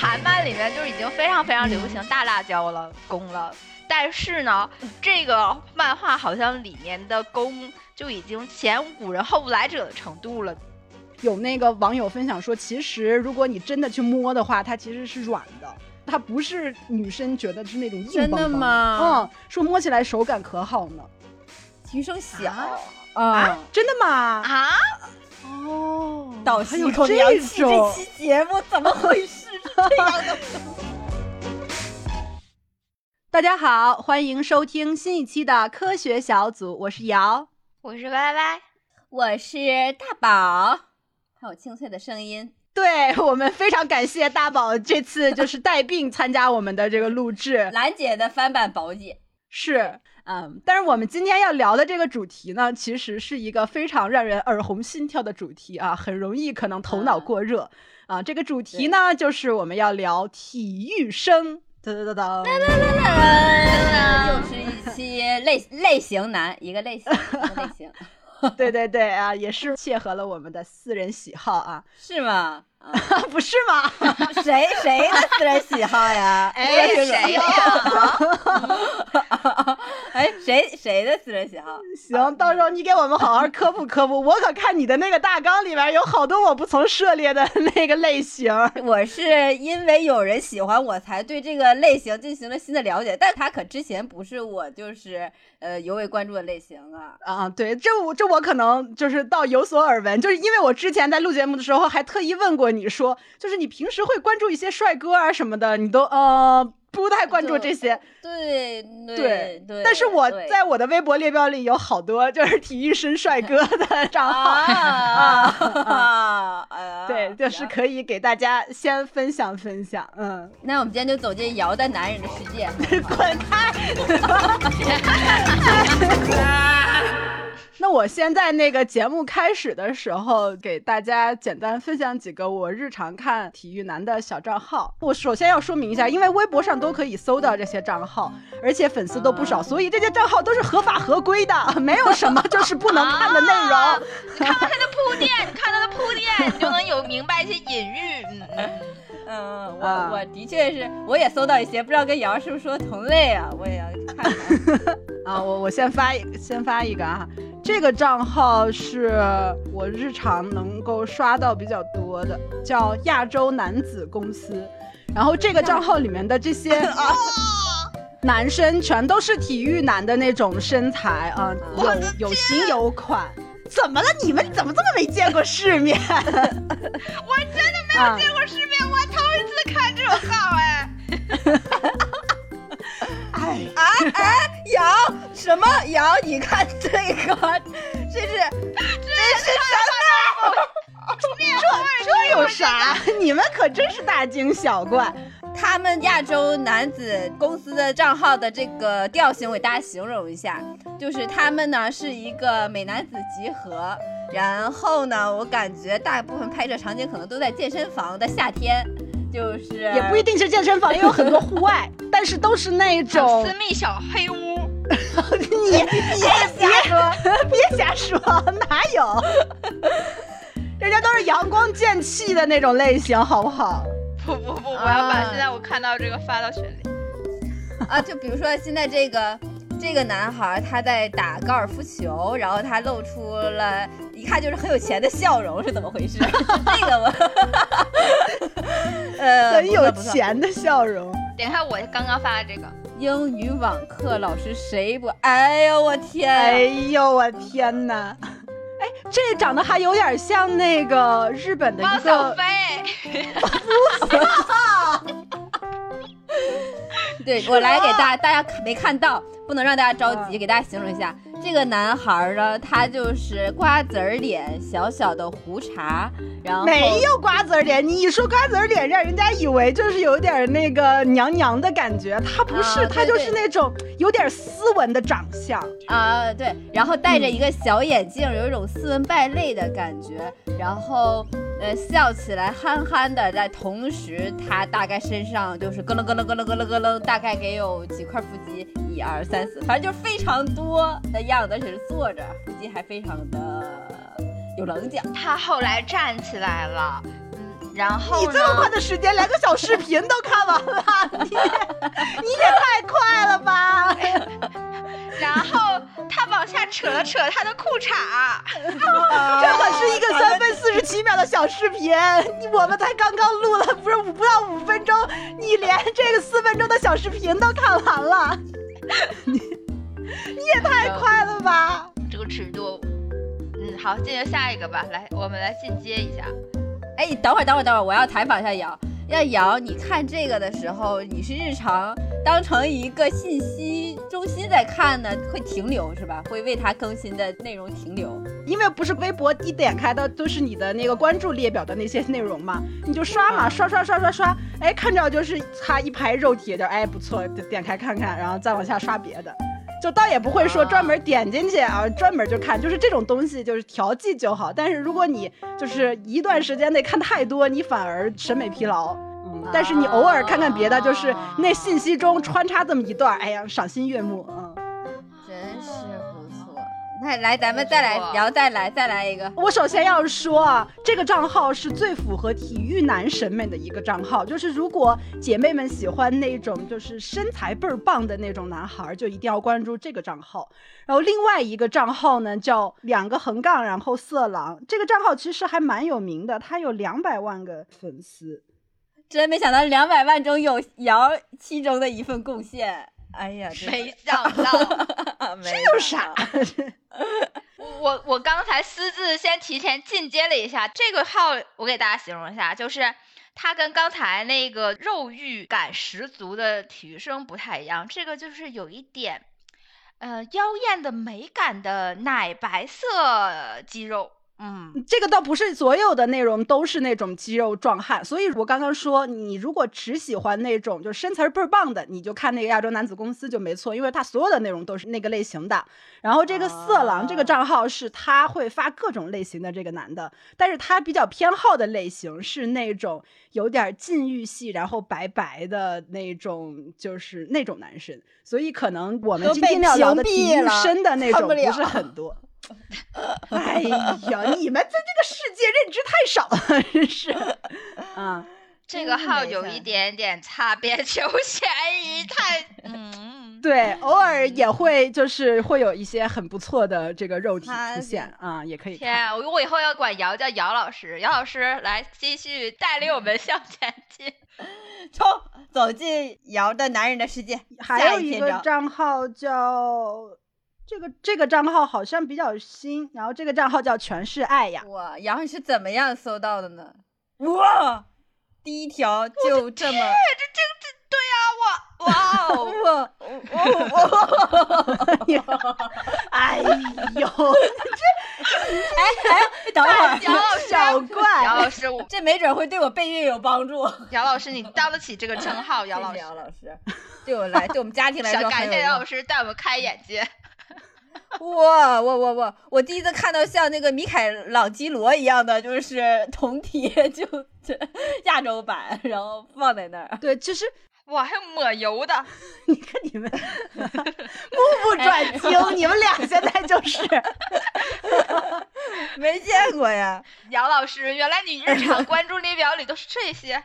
韩漫里面就已经非常非常流行大辣椒了攻了，但是呢，这个漫画好像里面的攻就已经前无古人后无来者的程度了。有那个网友分享说，其实如果你真的去摸的话，它其实是软的，它不是女生觉得是那种硬真的吗？嗯，说摸起来手感可好呢。体育生小啊，真的吗？啊？哦，倒吸一口凉气，这期节目怎么回事？这样的。大家好，欢迎收听新一期的科学小组，我是瑶，我是歪歪，我是大宝，还有清脆的声音。对我们非常感谢大宝这次就是带病参加我们的这个录制，兰姐的翻版宝姐是。嗯，但是我们今天要聊的这个主题呢，其实是一个非常让人耳红心跳的主题啊，很容易可能头脑过热啊。这个主题呢，就是我们要聊体育生，噔噔噔噔，又是一期类类型男，一个类型类型，对对对啊，也是切合了我们的私人喜好啊，是吗？不是吗？谁谁的私人喜好呀？哎，谁呀？哎，谁谁的私人喜好？行，到时候你给我们好好科普科普。我可看你的那个大纲里边有好多我不曾涉猎的那个类型。我是因为有人喜欢我才对这个类型进行了新的了解，但他可之前不是我就是呃尤为关注的类型啊。啊，对，这我这我可能就是到有所耳闻，就是因为我之前在录节目的时候还特意问过。你说，就是你平时会关注一些帅哥啊什么的，你都呃不太关注这些。对对对。但是我在我的微博列表里有好多就是体育生帅哥的账号啊。对，就是可以给大家先分享分享。嗯，那我们今天就走进姚的男人的世界。滚开！那我先在那个节目开始的时候，给大家简单分享几个我日常看体育男的小账号。我首先要说明一下，因为微博上都可以搜到这些账号，而且粉丝都不少，所以这些账号都是合法合规的，没有什么就是不能看的内容。你看他的铺垫，你看他的铺垫，你就能有明白一些隐喻。嗯嗯，我我的确是，我也搜到一些，不知道跟瑶是不是说同类啊？我也要看看。啊，我我先发一先发一个啊。这个账号是我日常能够刷到比较多的，叫亚洲男子公司。然后这个账号里面的这些 啊男生全都是体育男的那种身材啊，有有型有款。怎么了？你们怎么这么没见过世面？我真的没有见过世面，我头一次看这种号哎。哎 哎哎，瑶什么瑶？你看这个，这是这是什么？这这有啥？你们可真是大惊小怪。他们亚洲男子公司的账号的这个调性，我给大家形容一下，就是他们呢是一个美男子集合，然后呢，我感觉大部分拍摄场景可能都在健身房的夏天。就是也不一定是健身房，也有很多户外，但是都是那种私密小黑屋。你别瞎说，别瞎说，哪有？人家都是阳光剑气的那种类型，好不好？不不不，我要把现在我看到这个发到群里。啊，就比如说现在这个。这个男孩他在打高尔夫球，然后他露出了一看就是很有钱的笑容，是怎么回事？这个吗，呃，很有钱的笑容。点开我刚刚发的这个英语网课老师谁不？哎呦我天！哎呦我天哪！哎，这长得还有点像那个日本的一个。汪小菲。对我来给大家，大家没看到。不能让大家着急，给大家形容一下这个男孩呢，他就是瓜子儿脸，小小的胡茬，然后没有瓜子脸。你一说瓜子脸，让人家以为就是有点那个娘娘的感觉，他不是，他就是那种有点斯文的长相啊。对，然后戴着一个小眼镜，有一种斯文败类的感觉，然后呃笑起来憨憨的，在同时他大概身上就是咯楞咯楞咯楞咯楞咯楞，大概给有几块腹肌。一二三四，反正就是非常多的样子，而且是坐着，腹肌还非常的有棱角。他后来站起来了，嗯，然后你这么快，的时间，连个小视频都看完了，你你也太快了吧！然后他往下扯了扯他的裤衩，这可是一个三分四十七秒的小视频，我们才刚刚录了，不是五不到五分钟，你连这个四分钟的小视频都看完了，你你也太快了吧！这个尺度。嗯，好，进行下一个吧。来，我们来进阶一下。哎，等会儿，等会儿，等会儿，我要采访一下瑶。要瑶，你看这个的时候，你是日常当成一个信息中心在看呢，会停留是吧？会为它更新的内容停留。因为不是微博一点开的都是你的那个关注列表的那些内容嘛，你就刷嘛，刷刷刷刷刷，哎，看着就是它一排肉体，就哎不错，就点开看看，然后再往下刷别的，就倒也不会说专门点进去啊，专门就看，就是这种东西就是调剂就好。但是如果你就是一段时间内看太多，你反而审美疲劳。嗯，但是你偶尔看看别的，就是那信息中穿插这么一段，哎呀，赏心悦目。嗯。来，咱们再来不错聊，再来，再来一个。我首先要说啊，这个账号是最符合体育男审美的一个账号。就是如果姐妹们喜欢那种就是身材倍儿棒的那种男孩儿，就一定要关注这个账号。然后另外一个账号呢叫两个横杠，然后色狼。这个账号其实还蛮有名的，他有两百万个粉丝。真没想到两百万中有瑶其中的一份贡献。哎呀，没想到，没这有啥？我我刚才私自先提前进阶了一下这个号，我给大家形容一下，就是它跟刚才那个肉欲感十足的体育生不太一样，这个就是有一点，呃，妖艳的美感的奶白色肌肉，嗯，这个倒不是所有的内容都是那种肌肉壮汉，所以我刚刚说，你如果只喜欢那种就身材倍儿棒的，你就看那个亚洲男子公司就没错，因为他所有的内容都是那个类型的。然后这个色狼这个账号是他会发各种类型的这个男的，但是他比较偏好的类型是那种有点禁欲系，然后白白的那种，就是那种男生。所以可能我们今天要聊的屏体育蔽了生的那种不是很多。哎呀，你们对这个世界认知太少了，真是。啊，这个号有一点点擦边球嫌疑，太 嗯，对，偶尔也会就是会有一些很不错的这个肉体出现啊，也可以天啊，我我以后要管姚叫姚老师，姚老师来继续带领我们向前进。冲走进姚的男人的世界。还有一个账号叫这个这个账号好像比较新，然后这个账号叫全是爱呀。哇，瑶你是怎么样搜到的呢？哇，第一条就这么，这这这对呀、我哇哦，哇，我我哎呦，这哎，等会儿，姚老师，小姚怪，老师，我这没准会对我备孕有帮助。姚老师，你当得起这个称号，姚老师谢谢。姚老师，对我来，对我们家庭来想说感谢姚老用。师带我们开眼界。哇，我我我我第一次看到像那个米凯朗基罗一样的，就是铜体，就这亚洲版，然后放在那儿。对，其实哇，还有抹油的，你看你们目不转睛，你们俩现在就是。没见过呀！杨老师，原来你日常关注列表里都是这些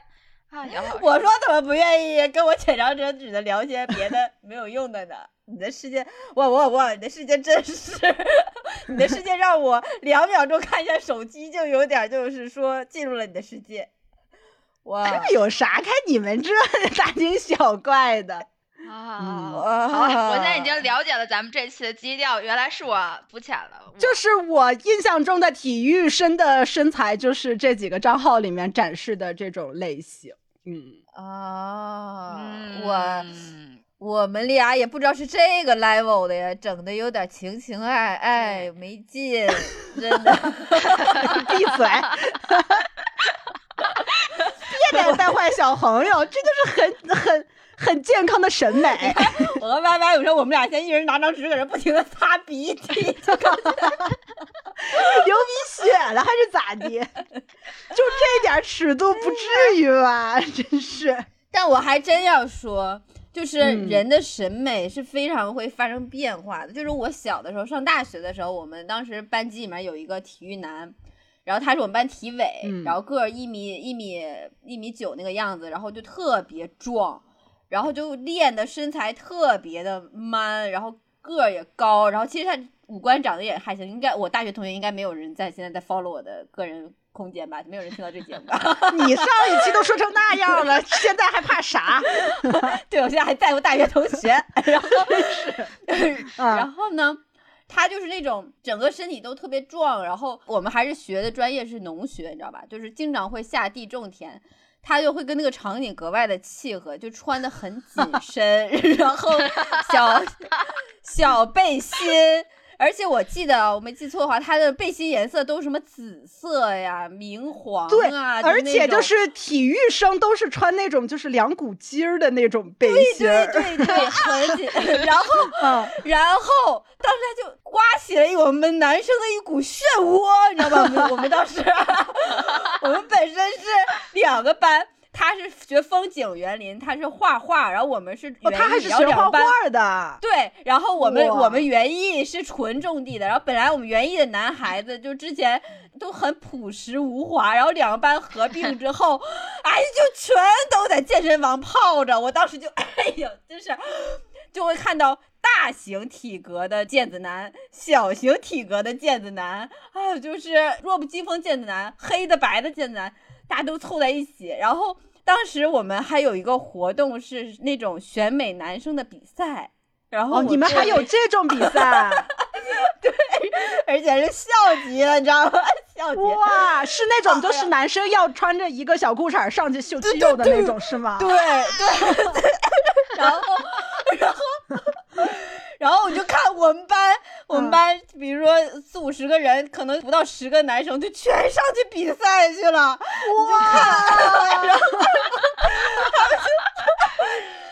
啊，姚老师。我说怎么不愿意跟我浅尝辄止的聊些别的 没有用的呢？你的世界，哇哇哇！你的世界真是，你的世界让我两秒钟看一下手机就有点就是说进入了你的世界。哇，这有啥看你们这大惊小怪的？好，我现在已经了解了咱们这期的基调，原来是我肤浅了。就是我印象中的体育生的身材，就是这几个账号里面展示的这种类型。嗯，啊，嗯我我们俩也不知道是这个 level 的呀，整的有点情情爱爱，没劲，真的。闭嘴！别得带坏小朋友，这就是很很很健康的审美。我和歪歪有时候我们俩先一人拿张纸搁这不停的擦鼻涕，就感觉流鼻血了还是咋的？就这点尺度不至于吧？真是。但我还真要说，就是嗯人的审美是非常会发生变化的。就是我小的时候上大学的时候，我们当时班级里面有一个体育男，然后他是我们班体委，嗯然后个儿一米一米一米九那个样子，然后就特别壮，然后就练的身材特别的 man，然后个儿也高，然后其实他五官长得也还行，应该我大学同学应该没有人在现在在 follow 我的个人空间吧，没有人听到这节目吧？你上一期都说成那样了，现在还怕啥？对，我现在还在乎大学同学，然后然啊，后呢，他就是那种整个身体都特别壮，然后我们还是学的专业是农学，你知道吧？就是经常会下地种田，他就会跟那个场景格外的契合，就穿的很紧身，然后小 小背心。而且我记得，我没记错的话，他的背心颜色都是什么紫色呀、明黄对啊，而且就是体育生都是穿那种就是两股筋儿的那种背心对对，对对，很紧。然后嗯，然后当时他就刮起了我们男生的一股漩涡，你知道吧？我们我们当时，我们本身是两个班，他是学风景园林，他是画画，然后我们是他还艺是学画画的，对，然后我们我们园艺是纯种地的，然后本来我们园艺的男孩子就之前都很朴实无华，然后两个班合并之后，哎，就全都在健身房泡着。我当时就，哎呀，真是就会看到大型体格的毽子男、小型体格的毽子男，还有就是弱不禁风毽子男、黑的白的毽子男，大家都凑在一起，然后。当时我们还有一个活动是那种选美男生的比赛，然后哦，你们还有这种比赛？对而且是校级的，你知道吗？校级。哇，是那种就是男生要穿着一个小裤衩上去秀肌肉的那种，是吗？对对对，然后 然后然后我就看我们班，我们班比如说四五十个人，可能不到十个男生就全上去比赛去了，你就看，然后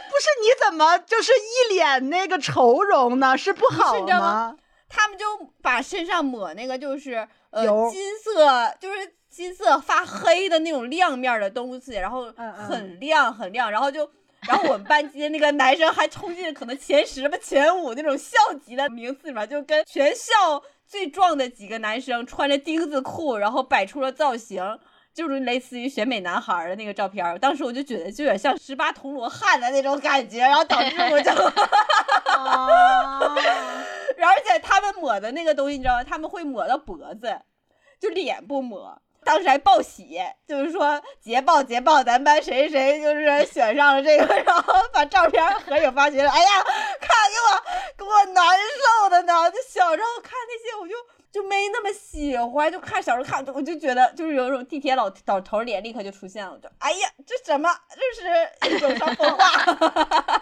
不是你怎么就是一脸那个愁容呢？是不好吗吗？他们就把身上抹那个就是呃金色，就是金色发黑的那种亮面的东西，然后很亮很亮，然后就。然后我们班级的那个男生还冲进可能前十吧、前五那种校级的名次里面，就跟全校最壮的几个男生穿着钉子裤，然后摆出了造型，就是类似于选美男孩儿的那个照片儿。当时我就觉得就有点像十八铜锣汉的那种感觉，然后导致我就啊，然后而且他们抹的那个东西，你知道吗？他们会抹到脖子，就脸不抹。当时还报喜，就是说捷报捷报，咱班谁谁就是选上了这个，然后把照片合影发群里。哎呀，看给我给我难受的呢！就小时候看那些，我就就没那么喜欢，就看小时候看，我就觉得就是有一种地铁老老头脸立刻就出现了，我就哎呀，这什么？这是一种伤风化。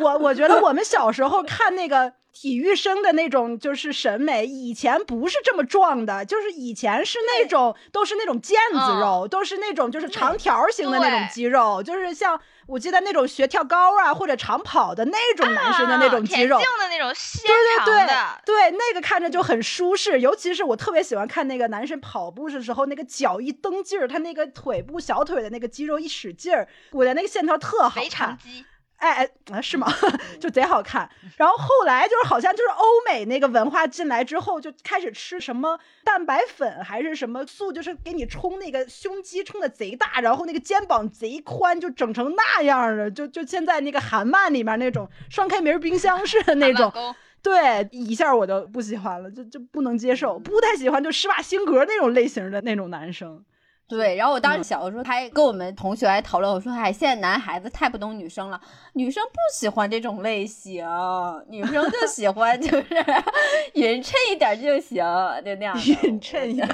我我觉得我们小时候看那个体育生的那种就是审美，以前不是这么壮的，就是以前是那种都是那种腱子肉，都是那种就是长条形的那种肌肉，就是像我记得那种学跳高啊或者长跑的那种男生的那种肌肉。啊田径的那种纤长对的，对，那个看着就很舒适，尤其是我特别喜欢看那个男生跑步的时候，那个脚一蹬劲儿，他那个腿部小腿的那个肌肉一使劲儿，我的那个线条特好肥看肠。肌。哎哎，啊是吗？就贼好看。然后后来就是好像就是欧美那个文化进来之后，就开始吃什么蛋白粉还是什么素，就是给你冲那个胸肌冲的贼大，然后那个肩膀贼宽，就整成那样的，就就现在那个韩漫里面那种双开门冰箱式的那种。对，一下我就不喜欢了，就就不能接受，不太喜欢就施瓦辛格那种类型的那种男生。对，然后我当时嗯小的时候还跟我们同学还讨论，我说：“哎，现在男孩子太不懂女生了，女生不喜欢这种类型，女生就喜欢就是 匀称一点就行，就那样。”匀称一点。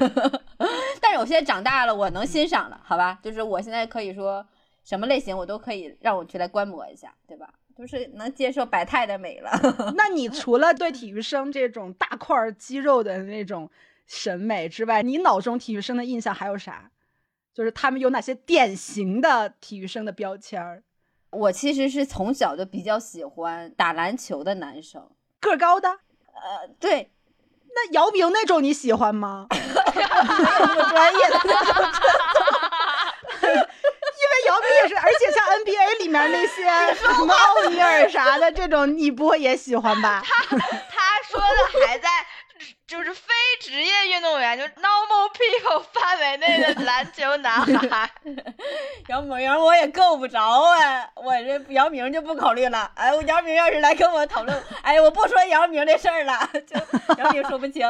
但是我现在长大了，我能欣赏了，好吧？就是我现在可以说什么类型我都可以让我去来观摩一下，对吧？就是能接受百态的美了。那你除了对体育生这种大块肌肉的那种审美之外，你脑中体育生的印象还有啥？就是他们有哪些典型的体育生的标签儿？我其实是从小就比较喜欢打篮球的男生，个儿高的？呃，对，那姚明那种你喜欢吗？没 有那么专业的。因为姚明也是，而且像 NBA 里面那些什么奥尼尔啥的，这种你不会也喜欢吧？他他说的还在就是非职业运动员，就是 normal people 范围内的 篮球男孩。姚明我也够不着啊，我这姚明就不考虑了。哎，我姚明要是来跟我讨论，哎，我不说姚明这事儿了，就姚明说不清。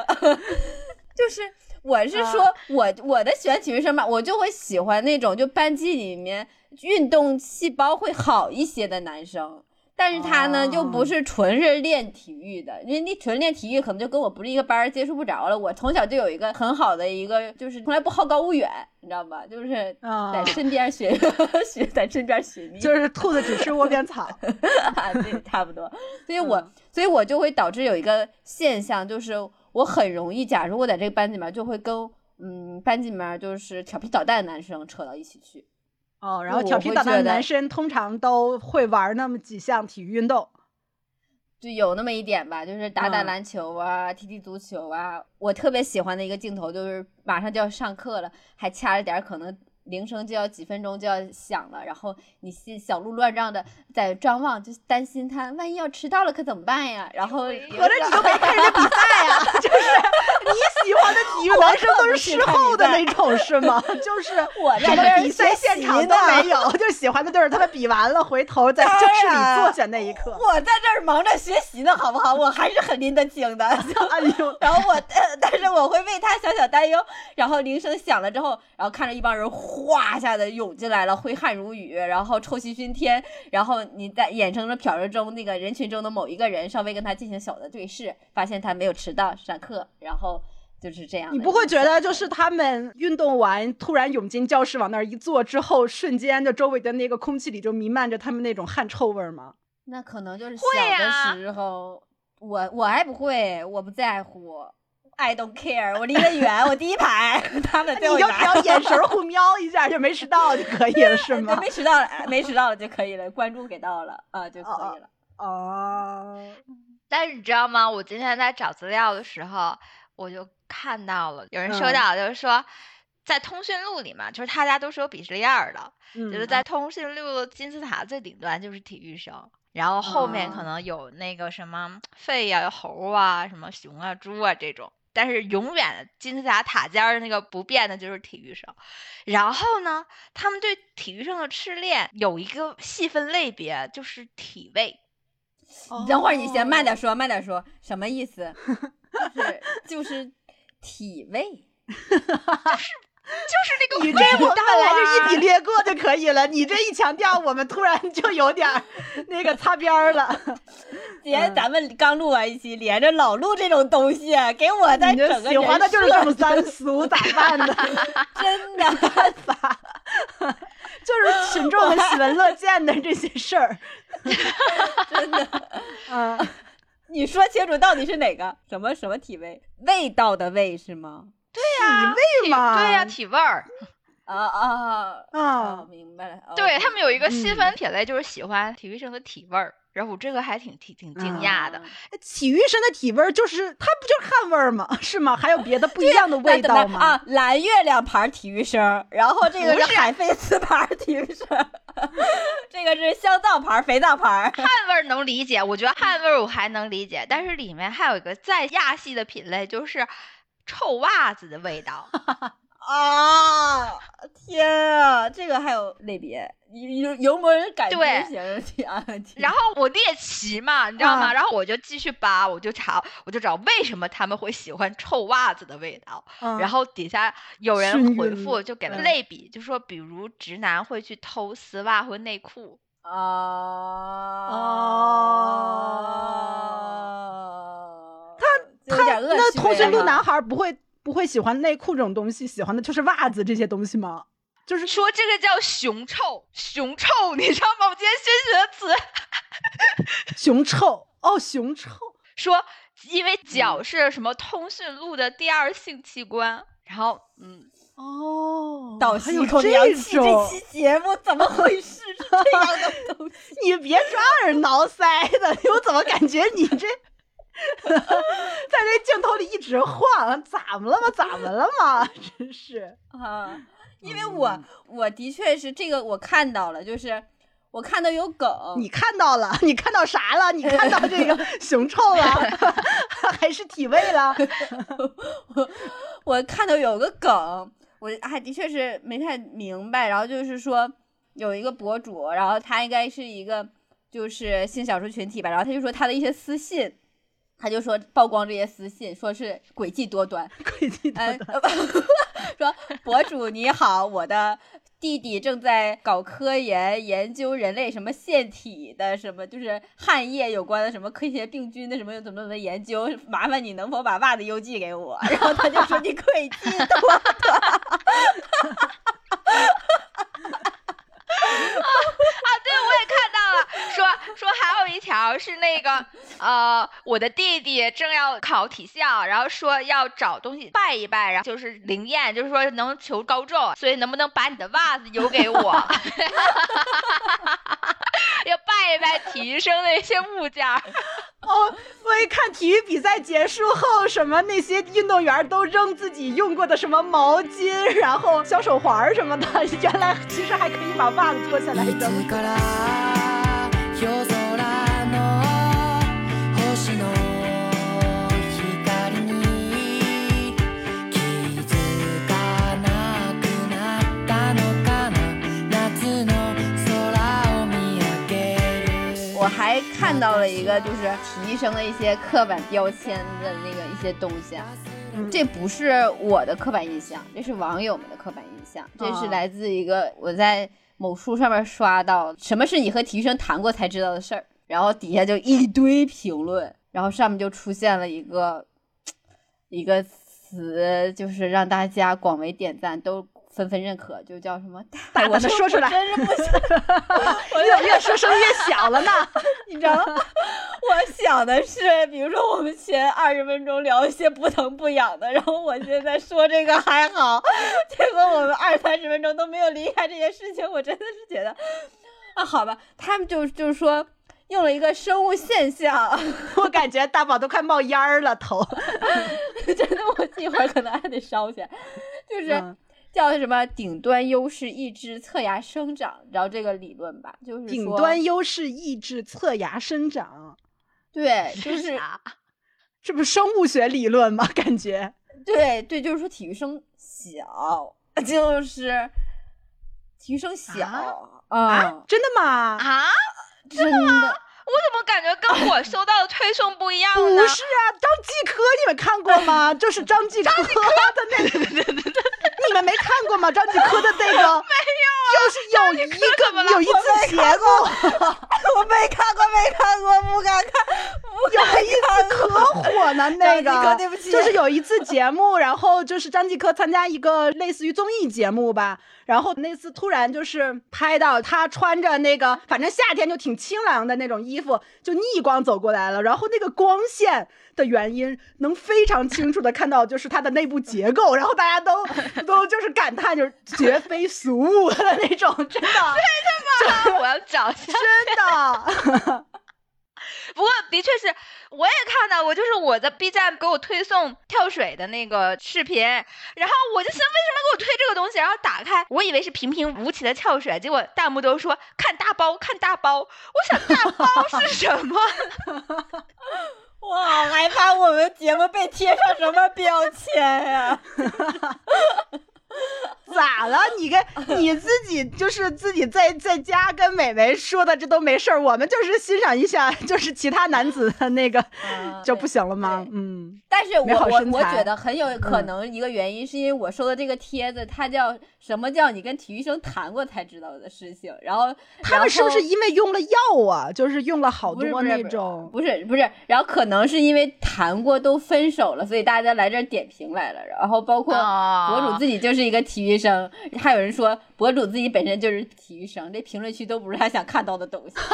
就是我是说，我我的喜欢体育生嘛，我就会喜欢那种就班级里面运动细胞会好一些的男生。但是他呢，就不是纯是练体育的，因为你纯练体育，可能就跟我不是一个班，接触不着了。我从小就有一个很好的一个，就是从来不好高骛远，你知道吧？就是在身边学 学，在身边学。就是兔子只吃窝边草，对，差不多。所以我，所以我就会导致有一个现象，就是我很容易，假如我在这个班里面，就会跟嗯班级里面就是调皮捣蛋的男生扯到一起去。哦，然后调皮捣蛋的男生通常都会玩那么几项体育运动，就有那么一点吧，就是打打篮球啊，踢踢足球啊。我特别喜欢的一个镜头就是马上就要上课了，还掐着点，可能。铃声就要几分钟就要响了，然后你心小鹿乱撞的在张望，就担心他万一要迟到了可怎么办呀？然后合着你都没看人家比赛呀？就是 你喜欢的体育男生都是事后的那种是吗？就是我什么比赛现场都没有，就喜欢的就是他们比完了回头在教室里坐下那一刻。我在这儿忙着学习呢，好不好？我还是很拎得清的。哎呦，然后我但是我会为他小小担忧。然后铃声响了之后，然后看着一帮人。哗一下的涌进来了，挥汗如雨，然后臭气熏天，然后你在眼睁睁瞟着中那个人群中的某一个人，稍微跟他进行小的对视，发现他没有迟到上课，然后就是这样。你不会觉得就是他们运动完突然涌进教室往那儿一坐之后，瞬间就周围的那个空气里就弥漫着他们那种汗臭味吗？那可能就是小的时候，我我还不会，我不在乎。I don't care，我离得远，我第一排，他们你就只要 眼神互瞄一下就没迟到就可以了，是 吗？没迟到，没迟到了就可以了，关注给到了啊就可以了。哦。但是你知道吗？我今天在找资料的时候，我就看到了有人说到，就是说在通讯录里嘛，就是大家都是有鄙视链的，就是在通讯录金字塔最顶端就是体育生。然后后面可能有那个什么肺呀、猴啊、什么熊啊、猪啊这种。但是永远金字塔塔尖的那个不变的就是体育生，然后呢，他们对体育生的痴恋有一个细分类别，就是体位。等会儿你先慢点说，慢点说，什么意思？就是就是体味。就是那个，你这我本来就一笔略过就可以了，你这一强调，我们突然就有点那个擦边儿了。姐，咱们刚录完一期，连着老录这种东西，给我再整个喜欢的就是这么三俗，咋办呢？真的办法，就是群众们喜闻乐见的这些事儿，真的。嗯，你说清楚到底是哪个？什么什么体味？味道的味是吗？对呀，体味嘛，对呀，体味儿，啊啊啊！明白了，对他们有一个细分品类，就是喜欢体育生的体味儿。然后我这个还挺挺挺惊讶的，体育生的体味儿就是它不就是汗味儿吗？是吗？还有别的不一样的味道吗？啊，蓝月亮牌体育生，然后这个是海飞丝牌体育生，这个是香皂牌肥皂牌。汗味儿能理解，我觉得汗味儿我还能理解，但是里面还有一个再亚系的品类，就是。臭袜子的味道啊！天啊，这个还有类别，油油膜感觉型啊。然后我猎奇嘛，你知道吗？然后我就继续扒，我就查，我就找为什么他们会喜欢臭袜子的味道。然后底下有人回复，就给了类比，就说比如直男会去偷丝袜或内裤啊啊，他。他那通讯录男孩不会不会喜欢内裤这种东西，喜欢的就是袜子这些东西吗？就是说这个叫熊臭，熊臭，你知道吗？我今天新学的词，熊臭哦，熊臭。说因为脚是什么通讯录的第二性器官，然后嗯哦，倒吸一口凉气，这期节目怎么回事？这样的东西，你别抓耳挠腮的，我怎么感觉你这？在这镜头里一直晃，咋么了吗？咋么了吗？真是啊！因为我我的确是这个，我看到了，就是我看到有梗，你看到了？你看到啥了？你看到这个 熊臭了，还是体味了？我我看到有个梗，我还的确是没太明白。然后就是说有一个博主，然后他应该是一个就是性少数群体吧，然后他就说他的一些私信，他就说曝光这些私信，说是诡计多端，诡计多哎端。说博主你好，我的弟弟正在搞科研，研究人类什么腺体的什么，就是汗液有关的什么科学病菌的什么怎么怎么研究，麻烦你能否把袜子邮寄给我？然后他就说你诡计多端。啊，对，我也看 说说还有一条是那个呃，我的弟弟正要考体校，然后说要找东西拜一拜，然后就是灵验，就是说能求高中，所以能不能把你的袜子邮给我？要拜一拜体育生的一些物件儿。哦，我一看体育比赛结束后，什么那些运动员都扔自己用过的什么毛巾，然后小手环什么的，原来其实还可以把袜子脱下来扔。还看到了一个，就是提升了一些刻板标签的那个一些东西啊。这不是我的刻板印象，这是网友们的刻板印象。这是来自一个我在某书上面刷到，什么是你和体育生谈过才知道的事儿，然后底下就一堆评论，然后上面就出现了一个一个词，就是让大家广为点赞，都纷纷认可，就叫什么？大我的说出来真是不行。我越越说声越小了呢。你知道吗？我想的是，比如说我们前二十分钟聊一些不疼不痒的，然后我现在说这个还好，结果我们二三十分钟都没有离开这件事情，我真的是觉得，啊，好吧，他们就就是说用了一个生物现象，我感觉大宝都快冒烟儿了，头。真的，我一会儿可能还得烧起来，就是。嗯叫什么顶端优势抑制侧芽生长，你知道这个理论吧？就是顶端优势抑制侧芽生长，对，就是啥？这不是生物学理论吗？感觉对对，就是说体育生小，就是体育生小啊啊，真的吗？啊？真的，我怎么感觉跟我收到的推送不一样呢不？是啊，张继科你们看过吗？就是张继科的那个，你们没看过吗？张继科的那个？没有，就是有一个有一次节目，我没看过，没看过，不敢看，有一次可火呢，那个。对不起。就是有一次节目，然后就是张继科参加一个类似于综艺节目吧，然后那次突然就是拍到他穿着那个，反正夏天就挺清凉的那种衣服，就逆光走过来了，然后那个光线的原因能非常清楚的看到就是它的内部结构，然后大家都 都就是感叹就是绝非俗物的那种，真的对的吗我要找一下。真的。不过的确是，我也看到过，就是我在 B 站给我推送跳水的那个视频，然后我就想为什么给我推这个东西，然后打开，我以为是平平无奇的跳水，结果弹幕都说看大包，看大包，我想大包是什么？我好害怕我们节目被贴上什么标签呀、咋了？你跟 你自己就是自己在在家跟美眉说的，这都没事儿。我们就是欣赏一下，就是其他男子的那个嗯就不行了吗？嗯，但是我我我觉得很有可能一个原因是因为我收的这个帖子，它叫什么叫你跟体育生谈过才知道的事情，然后他们是不是因为用了药啊？就是用了好多那不是不是不是种。不是不是，然后可能是因为谈过都分手了，所以大家来这儿点评来了。然后包括博主哦自己就是一个体育生，还有人说博主自己本身就是体育生，这评论区都不是他想看到的东西。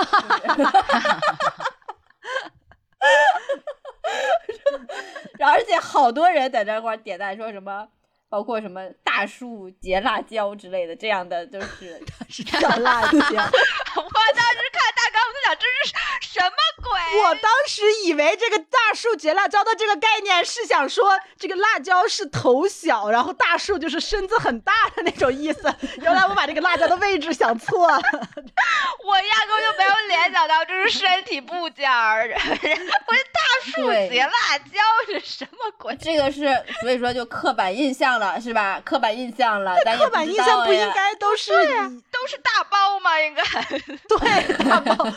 而且好多人在这块儿点赞说什么。包括什么大树结辣椒之类的，这样的就是是叫辣椒，我当时看大纲，我就想这是？我当时以为这个大树结辣椒的这个概念是想说这个辣椒是头小，然后大树就是身子很大的那种意思。原来我把这个辣椒的位置想错了。我压根就没有联想到这是身体部件儿，我这大树结辣椒是什么鬼？这个是所以说就刻板印象了，是吧？刻板印象了，咱也刻板印象不应该都是以都是大包吗？应该 对大包，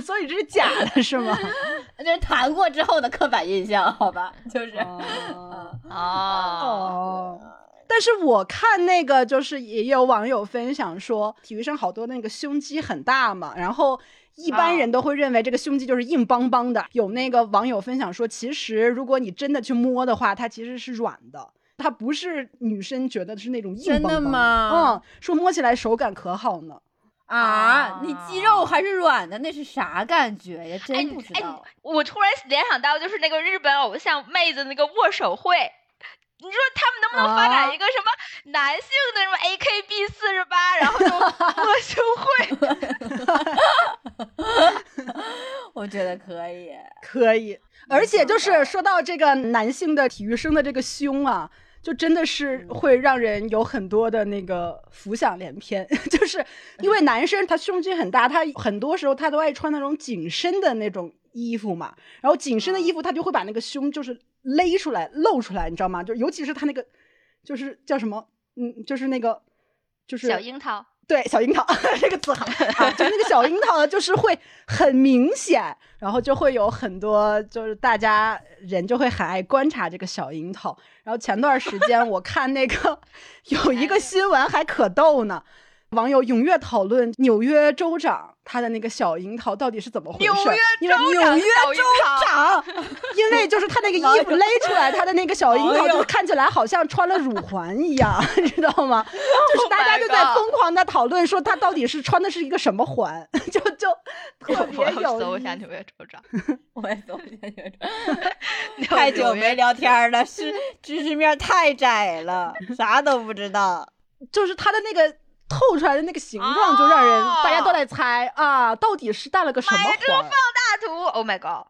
所以这是假的是吗？这是谈过之后的刻板印象，好吧？就是，哦嗯哦。但是我看那个，就是也有网友分享说，体育生好多那个胸肌很大嘛，然后一般人都会认为这个胸肌就是硬邦邦的。有那个网友分享说，其实如果你真的去摸的话，它其实是软的，它不是女生觉得是那种硬邦邦真的吗嗯，说摸起来手感可好呢。啊，你肌肉还是软的，那是啥感觉呀？哎真不知哎道。，我突然联想到就是那个日本偶像妹子那个握手会。你说他们能不能发展啊一个什么男性的什么 AKB 四十八，然后就 握手会？我觉得可以。可以，而且就是说到这个男性的体育生的这个胸啊，就真的是会让人有很多的那个浮想联翩，就是因为男生他胸肌很大，他很多时候他都爱穿那种紧身的那种衣服嘛，然后紧身的衣服他就会把那个胸就是勒出来、露出来，你知道吗？就尤其是他那个就是叫什么，嗯，就是那个就是小樱桃，对，小樱桃 这个词好，就那个小樱桃呢，就是会很明显，然后就会有很多，就是大家人就会很爱观察这个小樱桃。然后前段时间我看那个 有一个新闻还可逗呢，网友踊跃讨论纽约州长他的那个小樱桃到底是怎么回事？纽约因为州长纽约州长，因为就是他那个衣服勒出来，他的那个小樱桃 就看起来好像穿了乳环一样，你知道吗？就是大家就在 Oh 疯狂的讨论说他到底是穿的是一个什么环，就就 特别我有意搜一下纽约州长，我也搜一下去了，太久没聊天了，是知识面太窄了，啥都不知道。就是他的那个透出来的那个形状，就让人、哦大家都在猜啊，到底是带了个什么这个放？大图，Oh my god！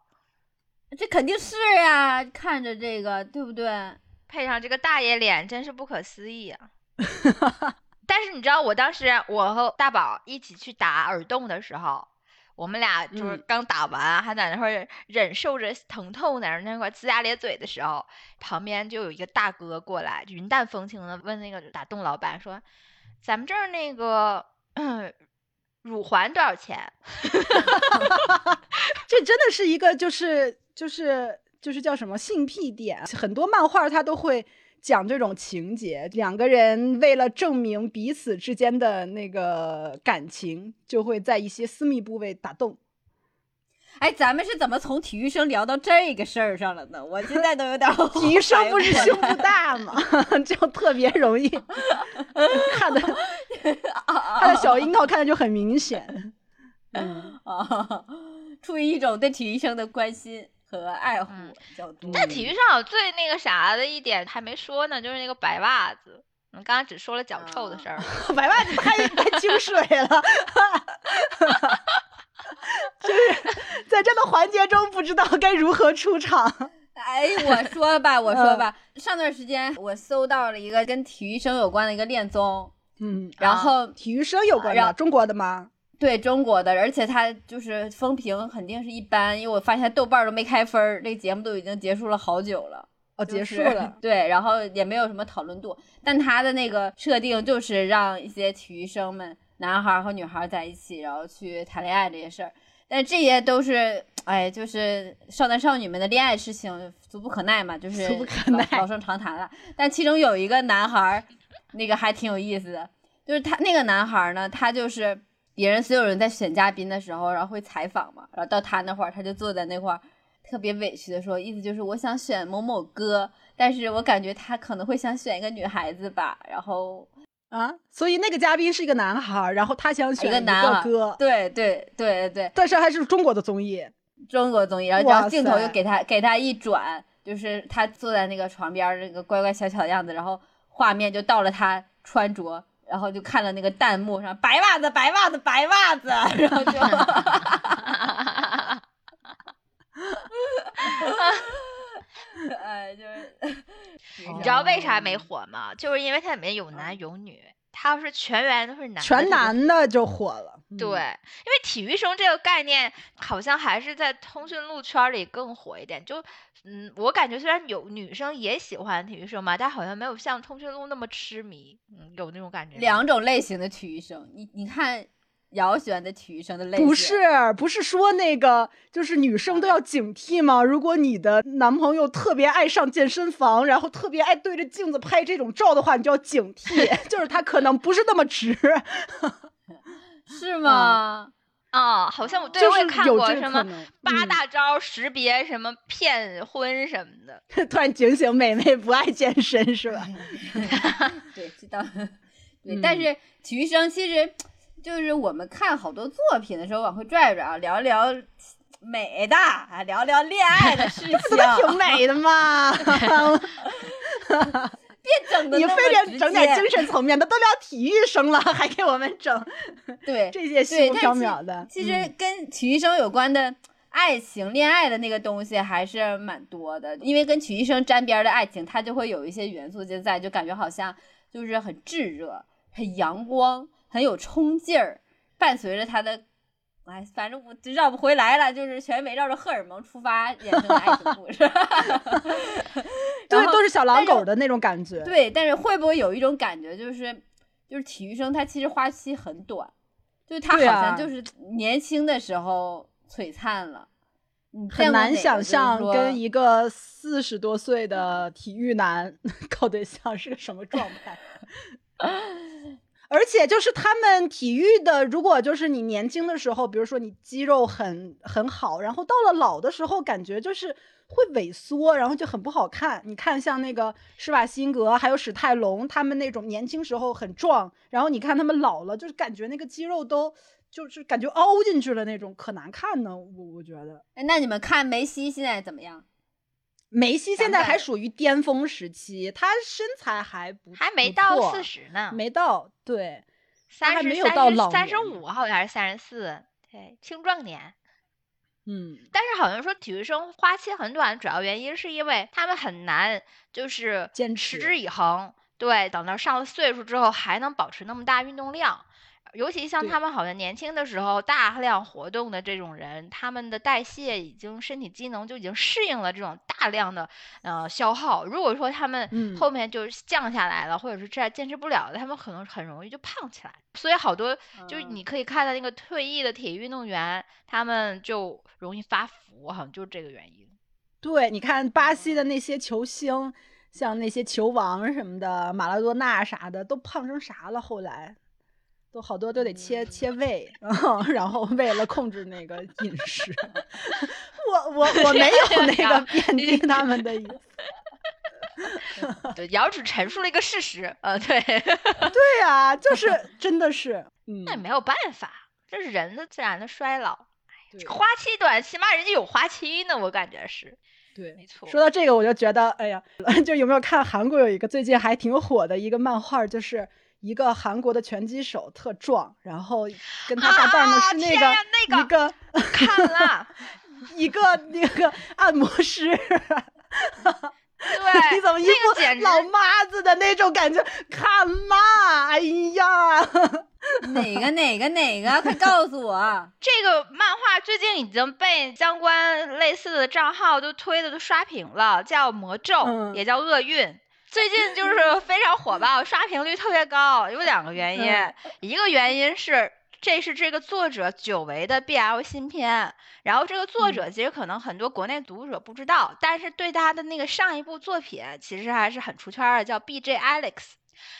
这肯定是呀、看着这个对不对？配上这个大爷脸，真是不可思议啊！但是你知道，我当时我和大宝一起去打耳洞的时候，我们俩就是嗯刚打完，还在那块忍受着疼痛，在那块儿呲牙咧嘴的时候，旁边就有一个大哥过来，云淡风轻的问那个打洞老板说：“咱们这儿那个。嗯”乳环多少钱？这真的是一个就是就是就是叫什么性癖点，很多漫画它都会讲这种情节，两个人为了证明彼此之间的那个感情，就会在一些私密部位打洞。哎，咱们是怎么从体育生聊到这个事儿上了呢？我现在都有点后 体育生不是胸部大吗？就特别容易 看的，他的小樱桃看着就很明显。嗯，啊，出于一种对体育生的关心和爱护嗯角度。但体育上有最那个啥的一点还没说呢，就是那个白袜子。我们刚刚只说了脚臭的事儿，白袜子太太清水了，就是在这个环节中不知道该如何出场。哎，我说吧，我说嗯吧，上段时间我搜到了一个跟体育生有关的一个恋综，嗯，然后体育生有关让的，中国的吗？对中国的，而且它就是风评肯定是一般，因为我发现豆瓣都没开分儿，这个节目都已经结束了好久了。哦，结束了。对，然后也没有什么讨论度，但他的那个设定就是让一些体育生们，男孩儿和女孩儿在一起，然后去谈恋爱这些事儿。但这些都是，哎，就是少男少女们的恋爱事情，俗不可耐嘛，就是俗不可老耐老生常谈了。但其中有一个男孩儿，那个还挺有意思的，就是他那个男孩儿呢，他就是别人所有人在选嘉宾的时候，然后会采访嘛，然后到他那会儿，他就坐在那块儿，特别委屈的说，意思就是我想选某某哥，但是我感觉他可能会想选一个女孩子吧，然后啊，所以那个嘉宾是一个男孩儿，然后他想选一个男对对对对对，但是还是中国的综艺。中国综艺，然后然后镜头塞又给他给他一转，就是他坐在那个床边那个乖乖小巧的样子，然后画面就到了他穿着。然后就看了那个弹幕上白袜子白袜子白袜子，然后就 哎，就是 你知道为啥没哦火吗？就是因为它里面有男有女，它要是全员都是男，全男的就火了。嗯对，因为体育生这个概念好像还是在通讯录圈里更火一点。就，嗯，我感觉虽然有女生也喜欢体育生嘛，但好像没有像通讯录那么痴迷。嗯，有那种感觉。两种类型的体育生。你你看姚喜欢的体育生的类型，不是不是说那个，就是女生都要警惕吗？如果你的男朋友特别爱上健身房，然后特别爱对着镜子拍这种照的话，你就要警惕，就是他可能不是那么直，是吗？啊、好像我对就是我也看过什么八嗯大招识别什么骗婚什么的。突然警醒，美妹不爱健身是吧？对，知道。对，但嗯是体育生其实就是我们看好多作品的时候，往回拽拽啊，聊一聊美的，啊，聊聊恋爱的事情，不都挺美的吗？别整的你非得整点精神。层面的，都聊体育生了，还给我们整 对，这些虚无缥缈的。其实嗯跟体育生有关的爱情、恋爱的那个东西还是蛮多的，因为跟体育生沾边的爱情，它就会有一些元素就在，就感觉好像就是很炙热、很阳光、很有冲劲儿，伴随着他的。哎，反正我绕不回来了，就是全围绕着荷尔蒙出发衍生的爱情故事。对都是小狼狗的那种感觉。对，但是会不会有一种感觉，就是就是体育生他其实花期很短，就是他好像就是年轻的时候璀璨了，你很难想象跟跟一个四十多岁的体育男 搞对象是个什么状态。而且就是他们体育的，如果就是你年轻的时候，比如说你肌肉很很好，然后到了老的时候，感觉就是会萎缩，然后就很不好看。你看像那个施瓦辛格还有史泰龙，他们那种年轻时候很壮，然后你看他们老了，就是感觉那个肌肉都就是感觉凹进去了那种，可难看呢。我我觉得。哎那你们看梅西现在怎么样？梅西现在还属于巅峰时期，他身材还不还没到四，十呢，没到，对，他三十还没有到老三十年五好像还是三十四，对，青壮年。嗯，但是好像说体育生花期很短，主要原因是因为他们很难就是坚持持之以恒。对，等到上了岁数之后还能保持那么大运动量，尤其像他们好像年轻的时候大量活动的这种人，他们的代谢已经身体机能就已经适应了这种大量的呃消耗。如果说他们嗯后面就是降下来了，或者是这样坚持不了的，他们可能很容易就胖起来。所以好多就是嗯你可以看到那个退役的体育运动员，他们就容易发福，好像就是这个原因。对，你看巴西的那些球星，像那些球王什么的，马拉多纳啥的，都胖成啥了？后来都好多都得切切胃，然后为了控制那个饮食，我我我没有 那个贬低他们的意思。对，瑶只陈述了一个事实，呃，对，对呀、就是真的是，嗯那也，没有办法，这是人的自然的衰老。对花期短，起码人家有花期呢，我感觉是。对没错说到这个，我就觉得，哎呀，就有没有看韩国有一个最近还挺火的一个漫画，就是一个韩国的拳击手特壮，然后跟他搭档的啊是那个、一个看了，一个那个 按摩师，对，你怎么一副老妈子的那种感觉？看嘛，哎呀，哪个哪个哪个？快告诉我！这个漫画最近已经被相关类似的账号都推的都刷屏了，叫魔咒，嗯也叫厄运。最近就是非常火爆，刷屏率特别高，有两个原因，嗯一个原因是这是这个作者久违的 BL 新片，然后这个作者其实可能很多国内读者不知道，但是对他的那个上一部作品其实还是很出圈儿的，叫 BJ Alex，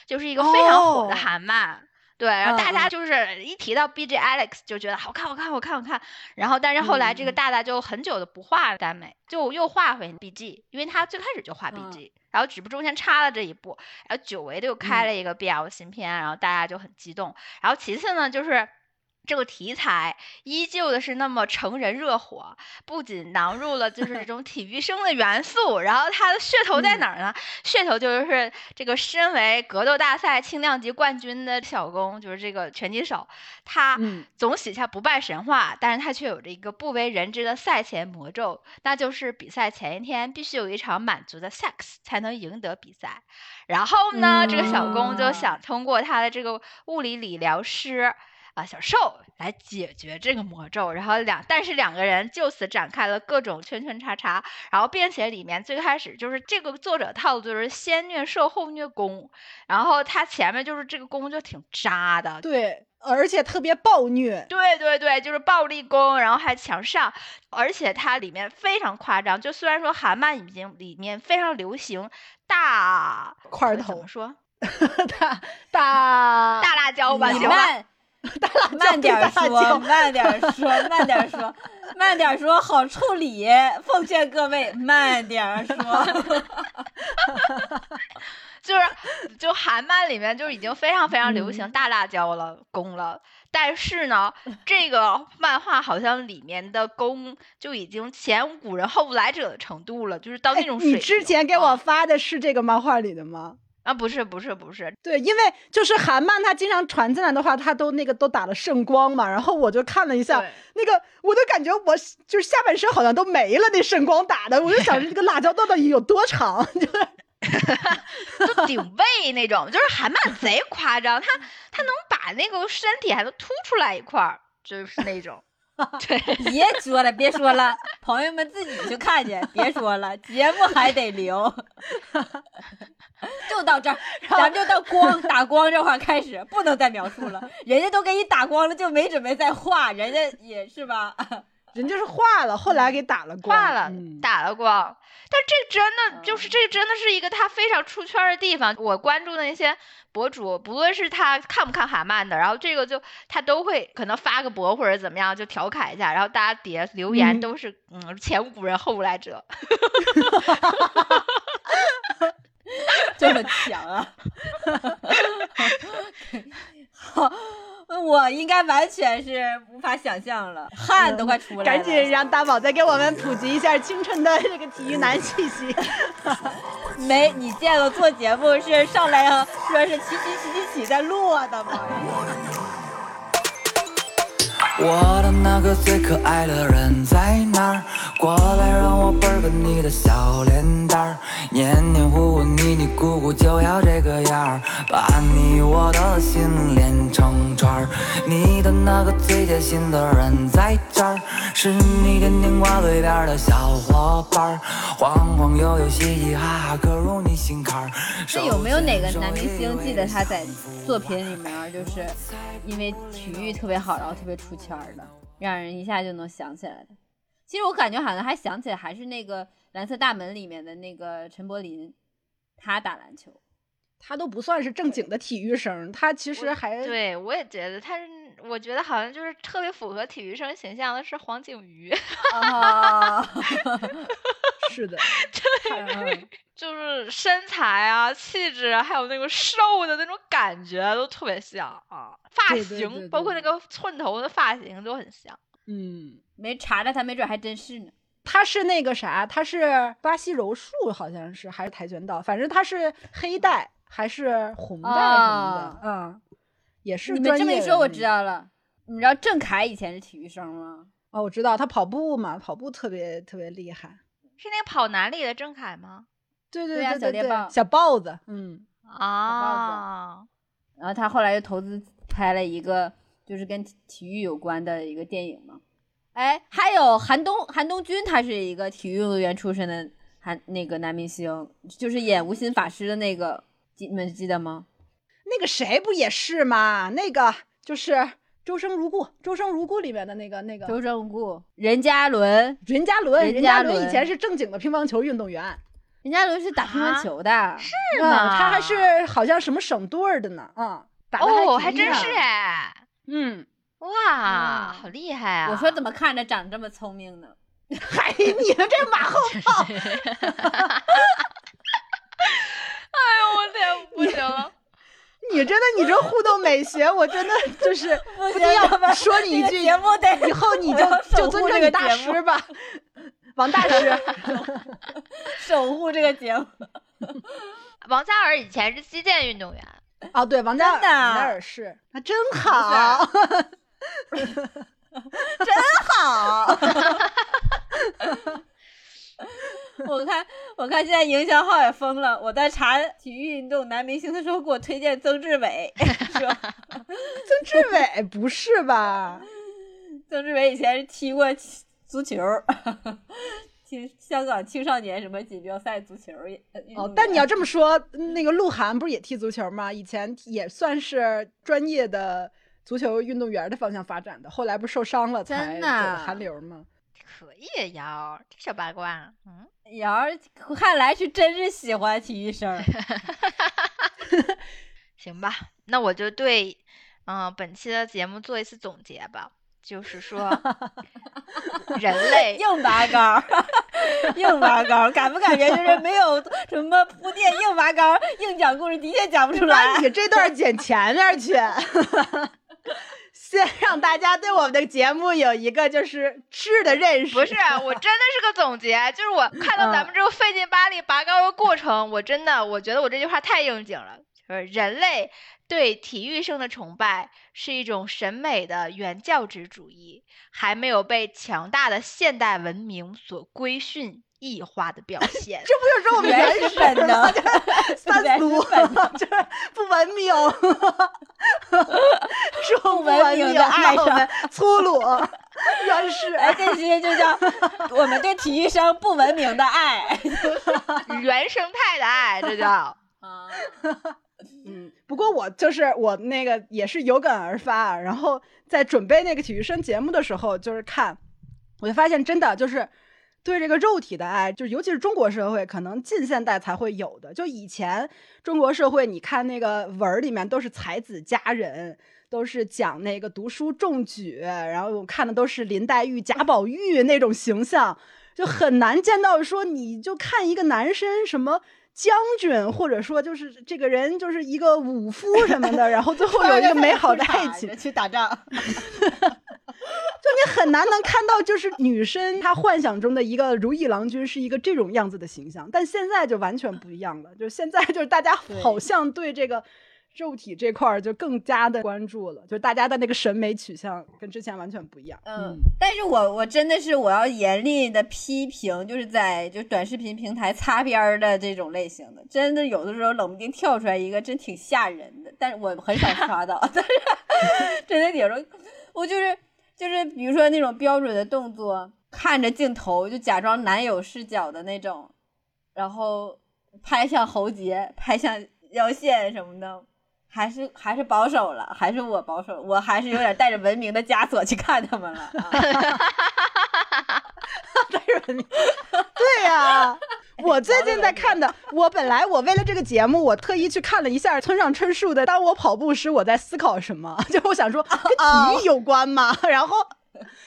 就是一个非常火的哦韩漫。对，然后大家就是一提到 BJ Alex 就觉得好看，好看，好看，好看。然后，但是后来这个嗯大大就很久的不画耽美，就又画回 BG，因为他最开始就画嗯 BG，、然后只不过中间插了这一步，然后久违的又开了一个 BL 新片，然后大家就很激动。然后其次呢，就是这个题材依旧的是那么成人热火，不仅囊入了就是这 种体育生的元素，然后它的噱头在哪儿呢？噱头就是这个身为格斗大赛轻量级冠军的小公，就是这个拳击手，他嗯总写下不败神话，但是他却有着一个不为人知的赛前魔咒，那就是比赛前一天必须有一场满足的 sex 才能赢得比赛。然后呢，这个小公就嗯想通过他的这个物理理疗师。啊，小受来解决这个魔咒，然后两，但是两个人就此展开了各种圈圈叉叉，然后并且里面最开始就是这个作者套路就是先虐受后虐攻，然后他前面就是这个攻就挺渣的，对，而且特别暴虐。对对对，就是暴力攻，然后还强上，而且它里面非常夸张。就虽然说韩漫已经里面非常流行大块头怎么说 大大大辣椒吧，你行吧？慢慢点儿说，慢点儿说，慢点儿说，慢点儿说，好处理。奉劝各位慢点儿说。就是就韩漫里面就已经非常非常流行嗯大辣椒了，攻了。但是呢，这个漫画好像里面的攻就已经前无古人后无来者的程度了，就是到那哎种水平。你之前给我啊发的是这个漫画里的吗？啊，不是不是不是，对，因为就是韩漫，他经常传进来的话，他都那个都打了圣光嘛，然后我就看了一下，那个我都感觉我就是下半身好像都没了，那圣光打的，我就想着这个辣椒到底有多长，就是就顶 背那种，就是韩漫贼夸张，他他能把那个身体还能凸出来一块儿，就是那种。对，别说了，别说了，朋友们自己去看去，别说了，节目还得留。就到这儿，咱们就到光打光这块开始，不能再描述了。人家都给你打光了，就没准备再画，人家也是吧？人家是画了，后来给打了光，画了，嗯打了光。但这真的就是这真的是一个他非常出圈的地方。我关注的那些博主，不论是他看不看韩漫的，然后这个就他都会可能发个博或者怎么样，就调侃一下，然后大家底下留言嗯都是嗯前无古人后无来者。这么强啊！好，我应该完全是无法想象了，汗都快出来了。赶紧让大宝再给我们普及一下青春的这个体育男气息。没你见了做节目是上来啊，说是起起起起起在落的吗？我的那个最可爱的人在哪儿？过来让我啵个你的小脸蛋儿，黏黏糊糊腻腻咕咕就要这个样儿，把你我的心连成串儿。你的那个最贴心的人在这儿，是你天天挂嘴边的小伙伴儿，晃晃悠悠嘻嘻哈哈刻入你心坎儿。那有没有哪个男明星记得他在作品里面就是因为体育特别好，然后特别出圈的，让人一下就能想起来的？其实我感觉好像还想起来，还是那个《蓝色大门》里面的那个陈柏霖，他打篮球。他都不算是正经的体育生，他其实还对，我也觉得他是，我觉得好像就是特别符合体育生形象的是黄景瑜，啊，是的，嗯就是身材啊、气质啊，还有那个瘦的那种感觉都特别像啊，发对对型对对包括那个寸头的发型都很像。嗯。没查查，他没准还真是呢。他是那个啥，他是巴西柔术，好像是还是跆拳道，反正他是黑带还是红带什么的，嗯，也是你们专业的这么一说，我知道了。你知道郑恺以前是体育生吗？哦，我知道他跑步嘛，跑步特别特别厉害，是那个跑男里的郑恺吗？对对对呀对对小猎豹小豹子，嗯，啊，然后他后来又投资拍了一个就是跟体体育有关的一个电影嘛。哎，还有韩东韩东君，他是一个体育运动员出身的韩那个男明星，就是演无心法师的那个，记你们记得吗？那个谁不也是吗？那个就是周生如故，周生如故里面的那个那个周生如故、任嘉伦，任嘉伦，任任嘉嘉伦伦以前是正经的乒乓球运动员，任嘉伦是打乒啊乓球的，是嗯，吗？他还是好像什么省队儿的呢，啊、打的哦，还挺厉害还真是哎，嗯，哇，嗯好厉害啊！我说怎么看着长这么聪明呢？嗨，你们这马后炮 哎呦，我天，不行了。你真的，你这互动美学，我真的就是 不不定要说你一句，节目得以后你就就尊这个称你大师吧，王大师。守护这个节目。王嘉尔以前是击剑运动员，哦，对，王嘉尔，真的王嘉尔是，那真好。真好。我看，我看现在营销号也疯了。我在查体育运动男明星的时候，给我推荐曾志伟，说 曾志伟不是吧？曾志伟以前是踢过足球，青香港青少年什么锦标赛足球也。哦但你要这么说，那个鹿晗不是也踢足球吗？以前也算是专业的足球运动员的方向发展的，后来不是受伤了才走韩流吗？可以呀，这小八卦，嗯，瑶儿看来是真是喜欢体育生。行吧，那我就对，嗯、本期的节目做一次总结吧，就是说，人类硬拔高，硬拔高，感不感觉就是没有什么铺垫，硬拔高，硬讲故事的确讲不出来把。你这段剪前面去，大家对我们的节目有一个就是质的认识。不是，我真的是个总结，就是我 看到咱们这个费劲巴力拔高的过程，我真的我觉得我这句话太应景了，就是人类对体育生的崇拜是一种审美的原教旨主义，还没有被强大的现代文明所规训异化的表 现。这不就是我们原本能吗？就 是 三俗，就是不文明，说不文明的爱上让我们粗鲁、原始。哎，这些就叫我们对体育生不文明的爱。原生态的爱，这叫啊，嗯，不过我就是我那个也是有感而发，啊然后在准备那个体育生节目的时候，就是看，我就发现真的就是对这个肉体的爱，就尤其是中国社会，可能近现代才会有的。就以前中国社会，你看那个文儿里面都是才子佳人。都是讲那个读书中举，然后我看的都是林黛玉、贾宝玉那种形象，就很难见到说你就看一个男生什么将军，或者说就是这个人就是一个武夫什么的，然后最后 有一个美好的爱情，去打仗。就你很难能看到就是女生她幻想中的一个如意郎君是一个这种样子的形象，但现在就完全不一样了，就现在就是大家好像对这个。肉体这块儿就更加的关注了，就是大家的那个审美取向跟之前完全不一样。嗯，但是我我真的是我要严厉的批评，就是在就短视频平台擦边儿的这种类型的，真的有的时候冷不丁跳出来一个，真挺吓人的。但是我很少刷到，但是真的有时候我就是就是比如说那种标准的动作，看着镜头就假装男友视角的那种，然后拍向喉结，拍向腰线什么的。还是还是保守了，还是我保守，我还是有点带着文明的枷锁去看他们了。啊、带着文明，对呀、我最近在看的，我本来我为了这个节目，我特意去看了一下村上春树的《当我跑步时我在思考什么》，就我想说跟体育有关吗？然后。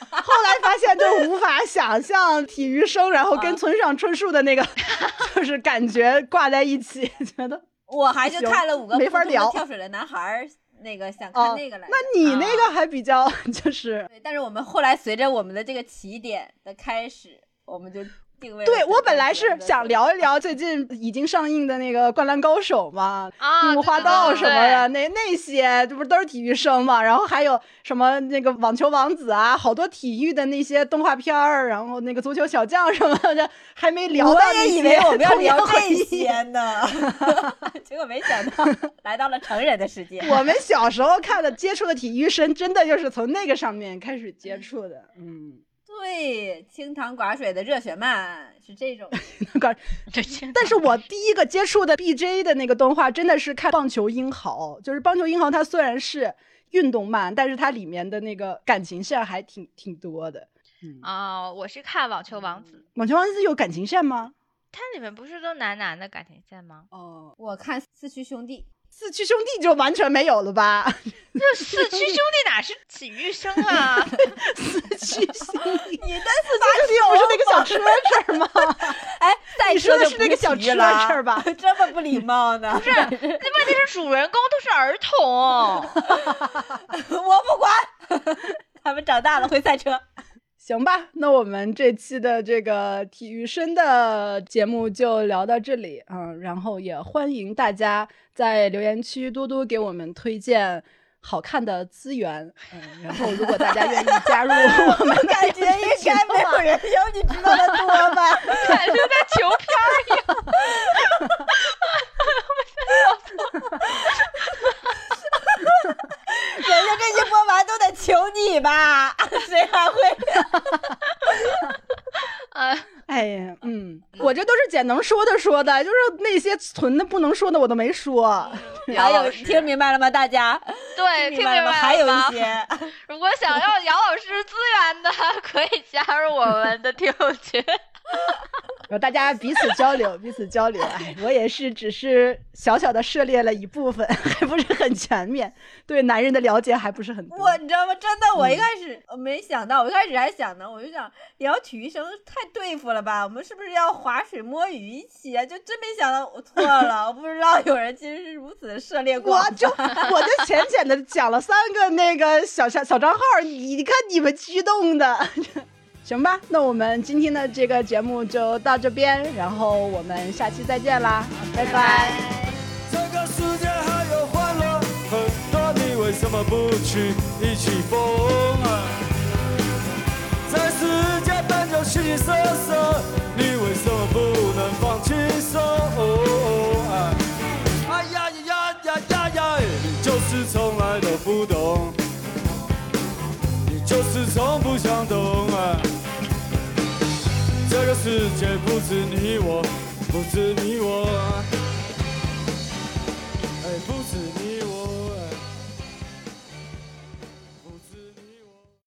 后来发现就无法想象体育生，然后跟村上春树的那个 就是感觉挂在一起，觉得我还是看了五个没法聊跳水的男孩儿，那个想哦看那个来着。那你那啊个还比较就是对，但是我们后来随着我们的这个起点的开始，我们就定位对我本来是想聊一聊最近已经上映的那个《灌篮高手》嘛，啊，樱木花道什么的，那那些这不都是体育生嘛？然后还有什么那个网球王子啊，好多体育的那些动画片儿，然后那个足球小将什么的，还没聊到我也以为我们要聊这些呢，结果没想到 来到了成人的世界。我们小时候看的、接触的体育生，真的就是从那个上面开始接触的。嗯，对，清汤寡水的热血漫是这种。但是我第一个接触的 BJ 的那个动画，真的是看《棒球英豪》，就是《棒球英豪》，它虽然是运动漫，但是它里面的那个感情线还挺挺多的。嗯，啊、我是看网球王子，网球王子有感情线吗？它里面不是都男男的感情线吗？哦，我看四驱兄弟，四驱兄弟就完全没有了吧？这四驱兄弟哪是体育生啊？四驱兄弟，你的四驱兄弟不是那个小车车吗？哎，赛你说车的是那个小车车吧？这么不礼貌呢？不是，那问题是主人公都是儿童。我不管，他们长大了会赛车。行吧，那我们这期的这个体育生的节目就聊到这里，嗯，然后也欢迎大家在留言区多多给我们推荐好看的资源，嗯，然后如果大家愿意加入我们感觉应该没有人有你知道的多吧？感觉在求片儿一样。人家这些播完都得求你吧？谁还会？嗯，哎呀，嗯，我这都是捡能说的说的，就是那些存的不能说的我都没说。还有老师听明白了吗？大家对，听明白了吗？还有一些，如果想要姚老师资源的，可以加入我们的听友群。然后大家彼此交流，彼此交流。哎，我也是只是小小的涉猎了一部分，还不是很全面，对男人的了解还不是很多。我你知道吗？真的，我一开始我没想到，我一开始还想呢，我就想聊体育生太对付了吧？我们是不是要划水摸鱼一起啊？就真没想到我错了，我不知道有人其实是如此的涉猎过我就我就浅浅的讲了三个那个小小小账号，你你看你们激动的，行吧？那我们今天的这个节目就到这边，然后我们下期再见啦，拜拜这个世界还有欢乐很多，你为什么不去一起疯啊？在世界本就形形色色，你为什么不能放轻松？啊哎呀呀呀呀呀呀！你就是从来都不懂，你就是从不想懂！个世界不止你我，不止你